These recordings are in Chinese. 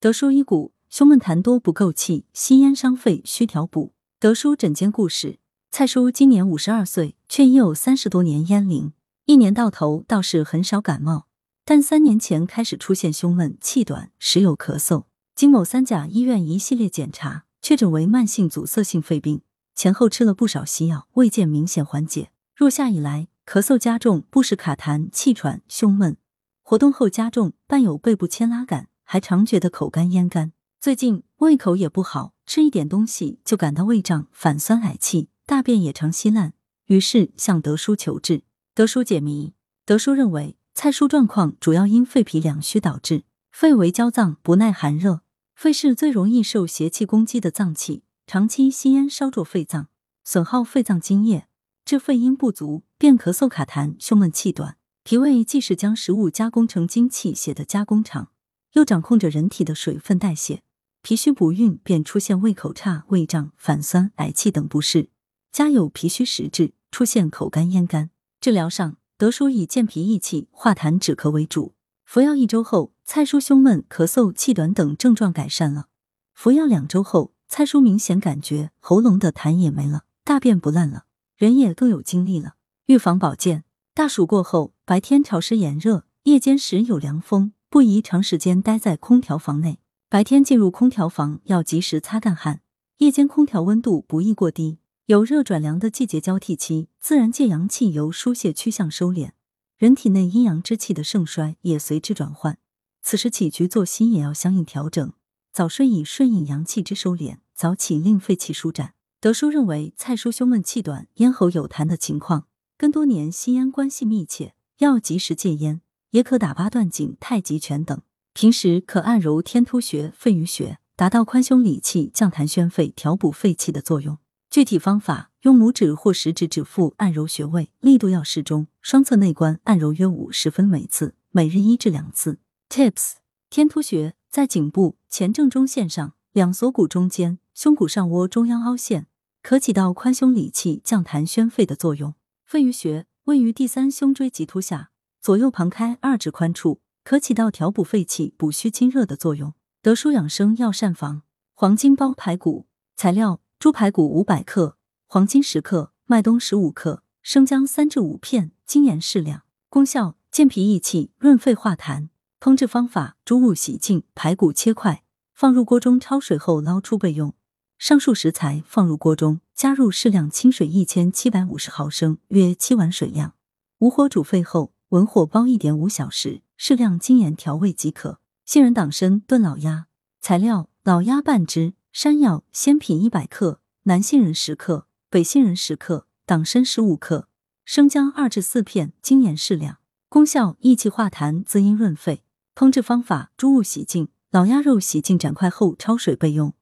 德叔医骨，胸闷痰多不够气，吸烟伤肺，需调补。德叔诊间故事：蔡叔今年五十二岁，却已有三十多年烟龄。一年到头倒是很少感冒，但三年前开始出现胸闷、气短，时有咳嗽。经某三甲医院一系列检查，确诊为慢性阻塞性肺病。前后吃了不少西药，未见明显缓解。入夏以来，咳嗽加重，不时卡痰、气喘、胸闷，活动后加重，伴有背部牵拉感。还常觉得口干咽干，最近胃口也不好，吃一点东西就感到胃胀、反酸、嗳气，大便也常稀烂，于是向德叔求治。德叔解谜：德叔认为蔡叔状况主要因肺脾两虚导致，肺为焦脏，不耐寒热，肺是最容易受邪气攻击的脏器，长期吸烟烧灼肺脏，损耗肺脏津液，致肺阴不足，便咳嗽卡痰、胸闷气短。脾胃既是将食物加工成精气血的加工厂。又掌控着人体的水分代谢，脾虚不运，便出现胃口差、胃胀、反酸、嗳气等不适。家有脾虚实质，出现口干咽干。治疗上，德叔以健脾益气、化痰止咳为主。服药一周后，蔡叔胸闷、咳嗽、气短等症状改善了。服药两周后，蔡叔明显感觉喉咙的痰也没了，大便不烂了，人也更有精力了。预防保健，大暑过后，白天潮湿炎热，夜间时有凉风。不宜长时间待在空调房内，白天进入空调房要及时擦干汗。夜间空调温度不宜过低。有热转凉的季节交替期，自然界阳气由疏泄趋向收敛，人体内阴阳之气的盛衰也随之转换。此时起居作息也要相应调整。早睡以顺应阳气之收敛，早起令肺气舒展。德叔认为，蔡叔胸闷气短、咽喉有痰的情况，跟多年吸烟关系密切，要及时戒烟。也可打八段锦、太极拳等。平时可按揉天突穴、肺俞穴，达到宽胸理气、降痰宣肺、调补肺气的作用。具体方法：用拇指或食指指腹按揉穴位，力度要适中。双侧内关按揉约五十分每次，每日一至两次。Tips：天突穴在颈部前正中线上，两锁骨中间，胸骨上窝中央凹陷，可起到宽胸理气、降痰宣肺的作用。肺俞穴位于第三胸椎棘突下。左右旁开二指宽处，可起到调补肺气、补虚清热的作用。德舒养生药膳房黄金包排骨材料：猪排骨五百克，黄金十克，麦冬十五克，生姜三至五片，精盐适量。功效：健脾益气、润肺化痰。烹制方法：猪物洗净，排骨切块，放入锅中焯水后捞出备用。上述食材放入锅中，加入适量清水一千七百五十毫升，约七碗水量，无火煮沸后。文火煲一点五小时，适量精盐调味即可。杏仁党参炖老鸭，材料：老鸭半只，山药、鲜品一百克，南杏仁十克，北杏仁十克，党参十五克，生姜二至四片，精盐适量。功效：益气化痰，滋阴润肺。烹制方法：猪物洗净，老鸭肉洗净斩块后焯水备用。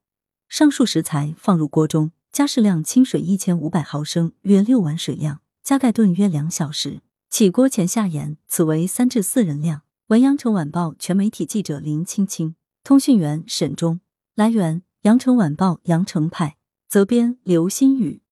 上述食材放入锅中，加适量清水一千五百毫升，约六碗水量，加盖炖约两小时。起锅前下盐，此为三至四人量。文阳城晚报全媒体记者林青青，通讯员沈忠。来源：阳城晚报阳城派，责编刘新宇。